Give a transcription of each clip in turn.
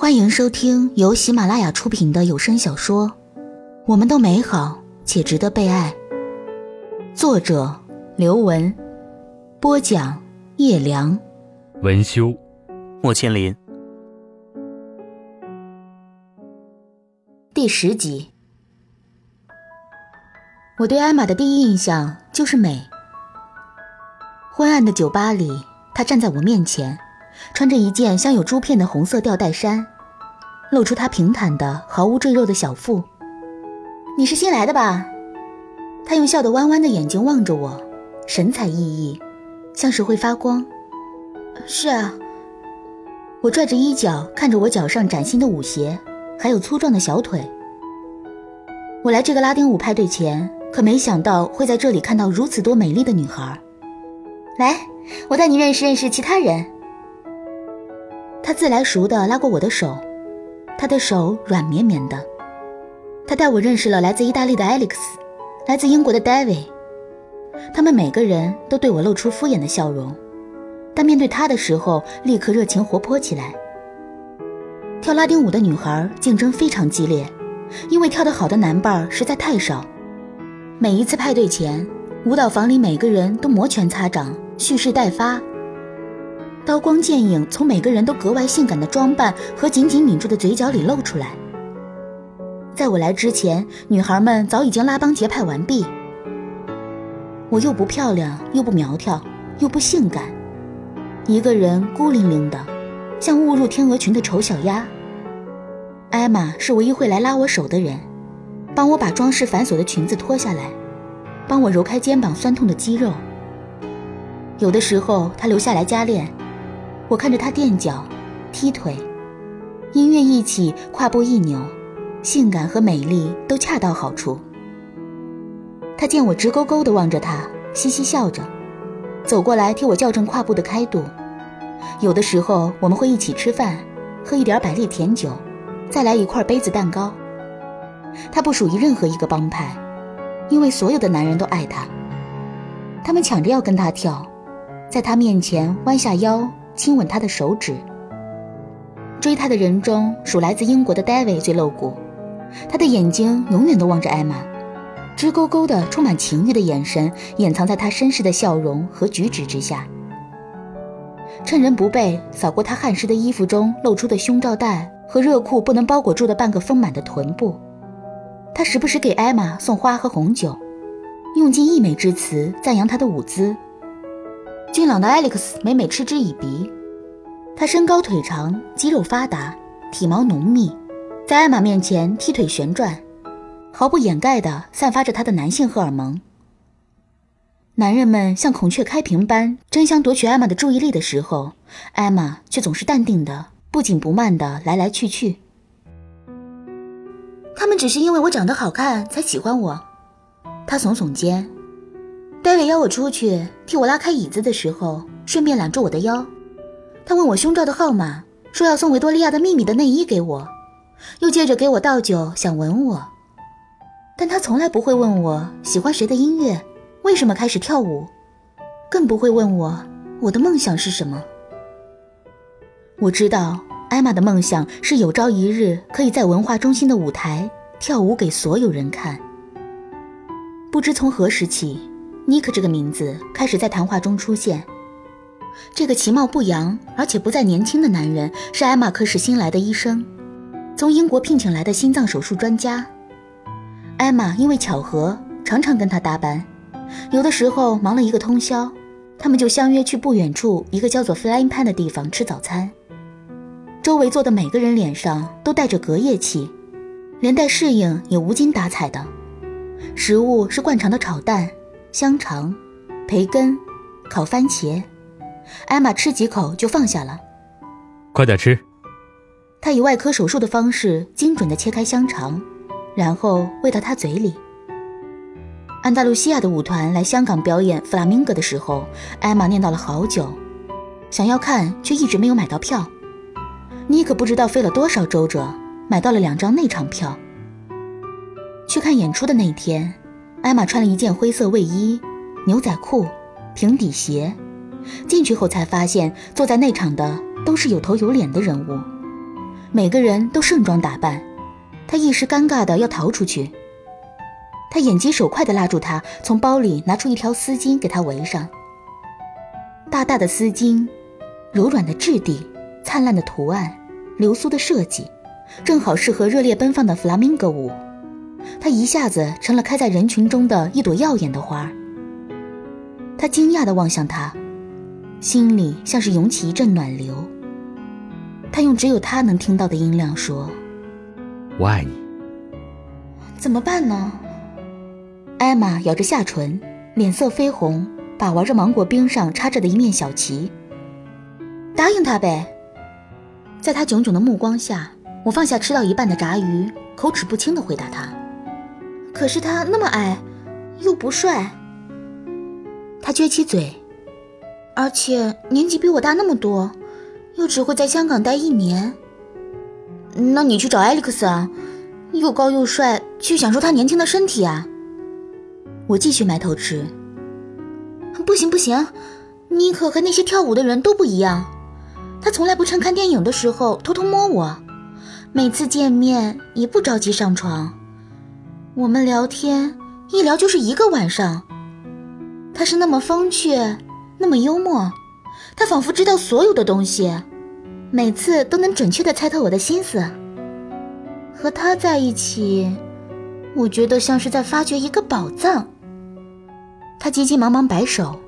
欢迎收听由喜马拉雅出品的有声小说《我们都美好且值得被爱》，作者刘文，播讲叶良，文修，莫千林。第十集，我对艾玛的第一印象就是美。昏暗的酒吧里，她站在我面前。穿着一件镶有珠片的红色吊带衫，露出她平坦的、毫无赘肉的小腹。你是新来的吧？她用笑得弯弯的眼睛望着我，神采奕奕，像是会发光。是啊。我拽着衣角，看着我脚上崭新的舞鞋，还有粗壮的小腿。我来这个拉丁舞派对前，可没想到会在这里看到如此多美丽的女孩。来，我带你认识认识其他人。他自来熟地拉过我的手，他的手软绵绵的。他带我认识了来自意大利的 Alex，来自英国的 David。他们每个人都对我露出敷衍的笑容，但面对他的时候，立刻热情活泼起来。跳拉丁舞的女孩竞争非常激烈，因为跳得好的男伴实在太少。每一次派对前，舞蹈房里每个人都摩拳擦掌，蓄势待发。刀光剑影从每个人都格外性感的装扮和紧紧抿住的嘴角里露出来。在我来之前，女孩们早已经拉帮结派完毕。我又不漂亮，又不苗条，又不性感，一个人孤零零的，像误入天鹅群的丑小鸭。艾玛是唯一会来拉我手的人，帮我把装饰繁琐的裙子脱下来，帮我揉开肩膀酸痛的肌肉。有的时候，她留下来加练。我看着他垫脚、踢腿，音乐一起，胯部一扭，性感和美丽都恰到好处。他见我直勾勾地望着他，嘻嘻笑着，走过来替我校正胯部的开度。有的时候我们会一起吃饭，喝一点百利甜酒，再来一块杯子蛋糕。他不属于任何一个帮派，因为所有的男人都爱他，他们抢着要跟他跳，在他面前弯下腰。亲吻他的手指。追他的人中，属来自英国的 David 最露骨，他的眼睛永远都望着艾玛，直勾勾的、充满情欲的眼神掩藏在他绅士的笑容和举止之下。趁人不备，扫过他汗湿的衣服中露出的胸罩带和热裤不能包裹住的半个丰满的臀部。他时不时给艾玛送花和红酒，用尽溢美之词赞扬她的舞姿。俊朗的 Alex 每每嗤之以鼻，他身高腿长，肌肉发达，体毛浓密，在艾玛面前踢腿旋转，毫不掩盖地散发着他的男性荷尔蒙。男人们像孔雀开屏般争相夺取艾玛的注意力的时候，艾玛却总是淡定的、不紧不慢的来来去去。他们只是因为我长得好看才喜欢我，他耸耸肩。戴维邀我出去替我拉开椅子的时候，顺便揽住我的腰。他问我胸罩的号码，说要送维多利亚的秘密的内衣给我，又借着给我倒酒，想吻我。但他从来不会问我喜欢谁的音乐，为什么开始跳舞，更不会问我我的梦想是什么。我知道艾玛的梦想是有朝一日可以在文化中心的舞台跳舞给所有人看。不知从何时起。尼克这个名字开始在谈话中出现。这个其貌不扬而且不再年轻的男人是艾玛克市新来的医生，从英国聘请来的心脏手术专家。艾玛因为巧合常常跟他搭班，有的时候忙了一个通宵，他们就相约去不远处一个叫做 Flying Pan 的地方吃早餐。周围坐的每个人脸上都带着隔夜气，连带适应也无精打采的。食物是惯常的炒蛋。香肠、培根、烤番茄，艾玛吃几口就放下了。快点吃。他以外科手术的方式精准地切开香肠，然后喂到他嘴里。安达卢西亚的舞团来香港表演《弗拉明戈》的时候，艾玛念叨了好久，想要看却一直没有买到票。妮可不知道费了多少周折，买到了两张内场票。去看演出的那天。艾玛穿了一件灰色卫衣、牛仔裤、平底鞋，进去后才发现坐在内场的都是有头有脸的人物，每个人都盛装打扮，他一时尴尬的要逃出去。他眼疾手快的拉住他，从包里拿出一条丝巾给他围上。大大的丝巾，柔软的质地，灿烂的图案，流苏的设计，正好适合热烈奔放的弗拉明戈舞。他一下子成了开在人群中的一朵耀眼的花。他惊讶地望向他，心里像是涌起一阵暖流。他用只有他能听到的音量说：“我爱你。”怎么办呢？艾玛咬着下唇，脸色绯红，把玩着芒果冰上插着的一面小旗。答应他呗。在他炯炯的目光下，我放下吃到一半的炸鱼，口齿不清地回答他：“可是他那么矮，又不帅。”他撅起嘴，而且年纪比我大那么多，又只会在香港待一年。那你去找艾利克斯啊，又高又帅，去享受他年轻的身体啊。我继续埋头吃。不行不行，尼克和那些跳舞的人都不一样。他从来不趁看电影的时候偷偷摸我，每次见面也不着急上床。我们聊天一聊就是一个晚上。他是那么风趣，那么幽默，他仿佛知道所有的东西，每次都能准确地猜透我的心思。和他在一起，我觉得像是在发掘一个宝藏。他急急忙忙摆手，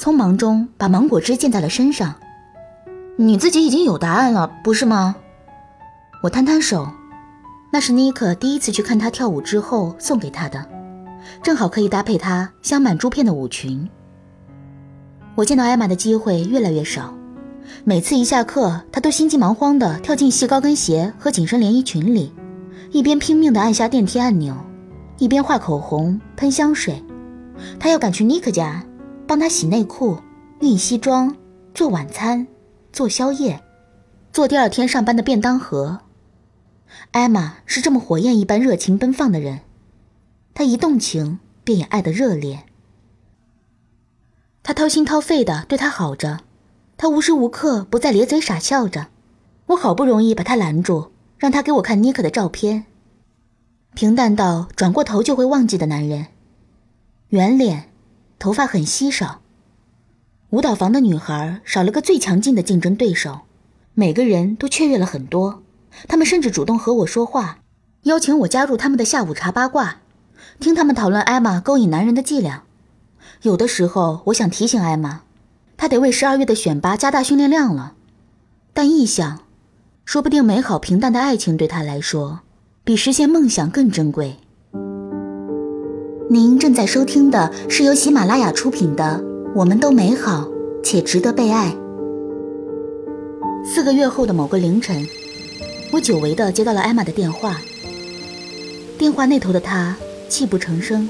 匆忙中把芒果汁溅在了身上。你自己已经有答案了，不是吗？我摊摊手，那是尼克第一次去看他跳舞之后送给他的，正好可以搭配他镶满珠片的舞裙。我见到艾玛的机会越来越少，每次一下课，她都心急忙慌地跳进细高跟鞋和紧身连衣裙里，一边拼命地按下电梯按钮，一边画口红、喷香水。他要赶去尼克家，帮他洗内裤、熨西装、做晚餐、做宵夜、做第二天上班的便当盒。艾玛是这么火焰一般热情奔放的人，他一动情便也爱得热烈。他掏心掏肺地对他好着，他无时无刻不在咧嘴傻笑着。我好不容易把他拦住，让他给我看尼克的照片。平淡到转过头就会忘记的男人。圆脸，头发很稀少。舞蹈房的女孩少了个最强劲的竞争对手，每个人都雀跃了很多。他们甚至主动和我说话，邀请我加入他们的下午茶八卦，听他们讨论艾玛勾引男人的伎俩。有的时候，我想提醒艾玛，她得为十二月的选拔加大训练量了。但一想，说不定美好平淡的爱情对她来说，比实现梦想更珍贵。您正在收听的是由喜马拉雅出品的《我们都美好且值得被爱》。四个月后的某个凌晨，我久违的接到了艾玛的电话。电话那头的她泣不成声，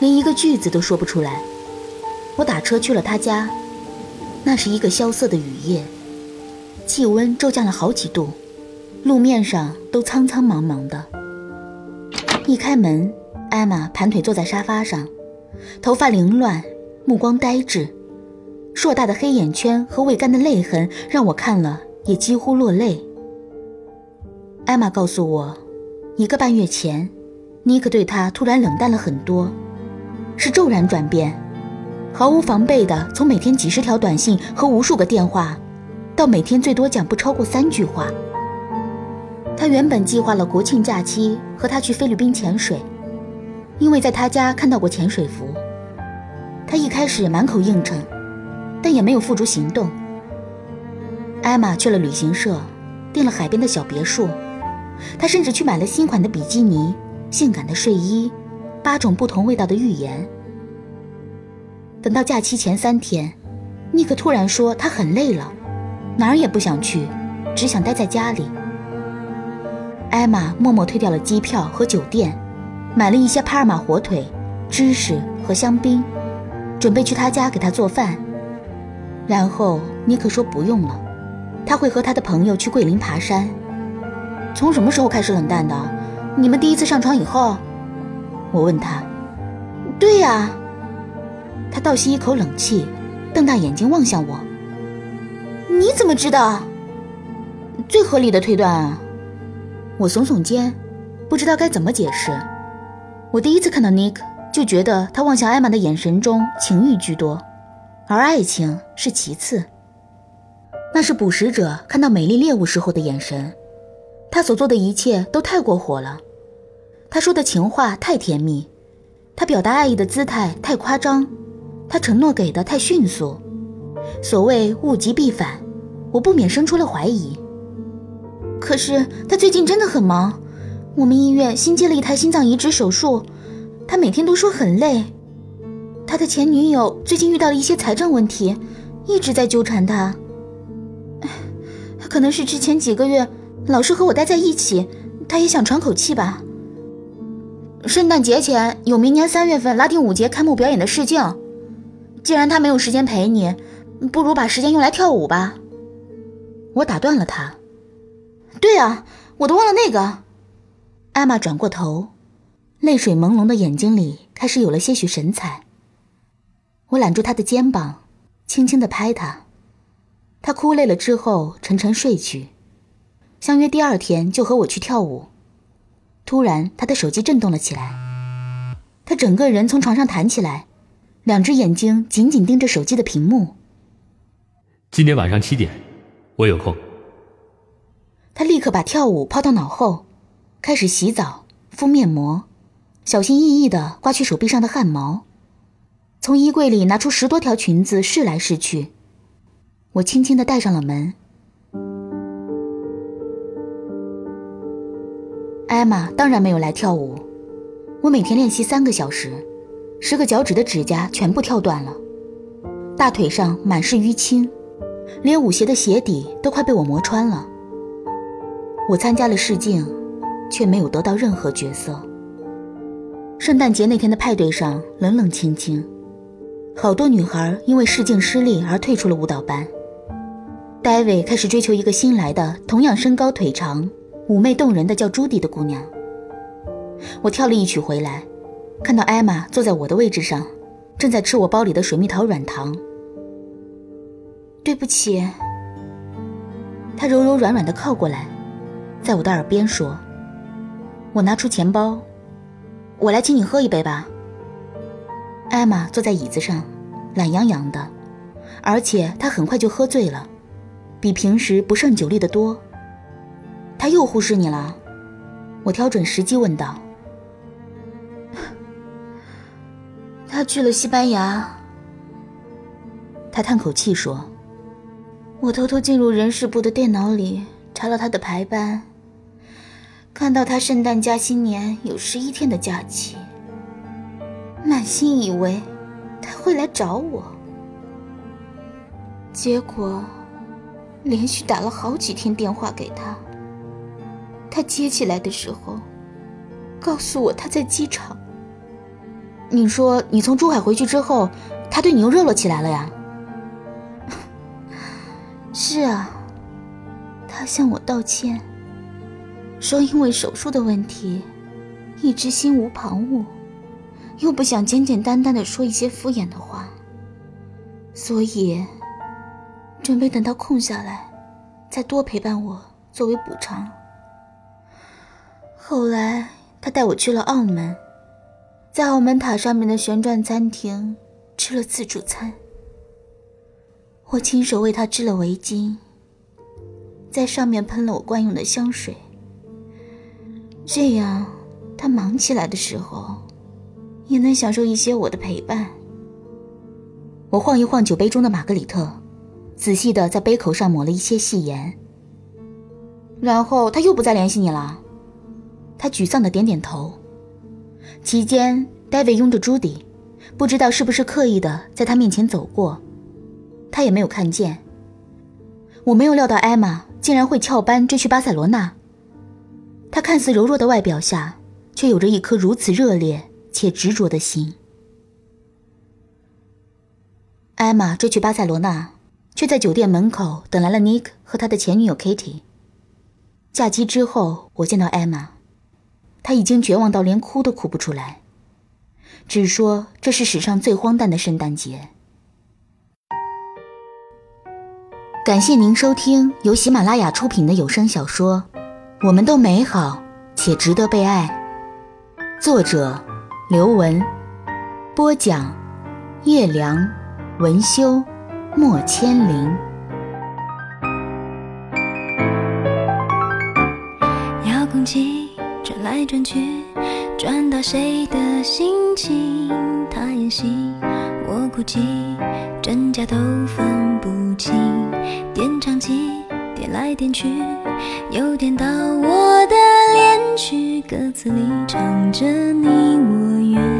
连一个句子都说不出来。我打车去了她家，那是一个萧瑟的雨夜，气温骤降了好几度，路面上都苍苍茫茫的。一开门。艾玛盘腿坐在沙发上，头发凌乱，目光呆滞，硕大的黑眼圈和未干的泪痕让我看了也几乎落泪。艾玛告诉我，一个半月前，尼克对她突然冷淡了很多，是骤然转变，毫无防备的从每天几十条短信和无数个电话，到每天最多讲不超过三句话。他原本计划了国庆假期和他去菲律宾潜水。因为在他家看到过潜水服，他一开始满口应承，但也没有付诸行动。艾玛去了旅行社，订了海边的小别墅，他甚至去买了新款的比基尼、性感的睡衣、八种不同味道的浴盐。等到假期前三天，尼克突然说他很累了，哪儿也不想去，只想待在家里。艾玛默默退掉了机票和酒店。买了一些帕尔玛火腿、芝士和香槟，准备去他家给他做饭。然后尼克说不用了，他会和他的朋友去桂林爬山。从什么时候开始冷淡的？你们第一次上床以后？我问他。对呀。他倒吸一口冷气，瞪大眼睛望向我。你怎么知道？最合理的推断啊。我耸耸肩，不知道该怎么解释。我第一次看到 Nick，就觉得他望向艾玛的眼神中情欲居多，而爱情是其次。那是捕食者看到美丽猎物时候的眼神。他所做的一切都太过火了，他说的情话太甜蜜，他表达爱意的姿态太夸张，他承诺给的太迅速。所谓物极必反，我不免生出了怀疑。可是他最近真的很忙，我们医院新接了一台心脏移植手术，他每天都说很累。他的前女友最近遇到了一些财政问题，一直在纠缠他。可能是之前几个月老是和我待在一起，他也想喘口气吧。圣诞节前有明年三月份拉丁舞节开幕表演的试镜，既然他没有时间陪你，不如把时间用来跳舞吧。我打断了他。对啊，我都忘了那个。艾玛转过头，泪水朦胧的眼睛里开始有了些许神采。我揽住她的肩膀，轻轻的拍她。他哭累了之后，沉沉睡去，相约第二天就和我去跳舞。突然，他的手机震动了起来，他整个人从床上弹起来，两只眼睛紧紧盯着手机的屏幕。今天晚上七点，我有空。他立刻把跳舞抛到脑后，开始洗澡、敷面膜，小心翼翼地刮去手臂上的汗毛，从衣柜里拿出十多条裙子试来试去。我轻轻地带上了门。艾玛当然没有来跳舞。我每天练习三个小时，十个脚趾的指甲全部跳断了，大腿上满是淤青，连舞鞋的鞋底都快被我磨穿了。我参加了试镜，却没有得到任何角色。圣诞节那天的派对上冷冷清清，好多女孩因为试镜失利而退出了舞蹈班。戴维开始追求一个新来的、同样身高腿长、妩媚动人的叫朱迪的姑娘。我跳了一曲回来，看到艾玛坐在我的位置上，正在吃我包里的水蜜桃软糖。对不起。她柔柔软软的靠过来，在我的耳边说：“我拿出钱包，我来请你喝一杯吧。”艾玛坐在椅子上，懒洋洋的，而且她很快就喝醉了。比平时不胜酒力的多。他又忽视你了，我挑准时机问道。他去了西班牙。他叹口气说：“我偷偷进入人事部的电脑里查了他的排班，看到他圣诞加新年有十一天的假期，满心以为他会来找我，结果……”连续打了好几天电话给他，他接起来的时候，告诉我他在机场。你说你从珠海回去之后，他对你又热络起来了呀？是啊，他向我道歉，说因为手术的问题，一直心无旁骛，又不想简简单单的说一些敷衍的话，所以。准备等到空下来，再多陪伴我作为补偿。后来他带我去了澳门，在澳门塔上面的旋转餐厅吃了自助餐。我亲手为他织了围巾，在上面喷了我惯用的香水。这样，他忙起来的时候，也能享受一些我的陪伴。我晃一晃酒杯中的玛格里特。仔细的在杯口上抹了一些细盐，然后他又不再联系你了。他沮丧的点点头。期间，戴维拥着朱迪，不知道是不是刻意的在他面前走过，他也没有看见。我没有料到艾玛竟然会翘班追去巴塞罗那。她看似柔弱的外表下，却有着一颗如此热烈且执着的心。艾玛追去巴塞罗那。却在酒店门口等来了 Nick 和他的前女友 Kitty。假期之后，我见到 Emma，他已经绝望到连哭都哭不出来，只说这是史上最荒诞的圣诞节。感谢您收听由喜马拉雅出品的有声小说《我们都美好且值得被爱》，作者刘文，播讲叶良，文修，莫千灵。遥控器转来转去，转到谁的心情？他演戏，我哭泣，真假都分不清。点唱机点来点去，又点到我的恋曲，歌词里唱着你我愿。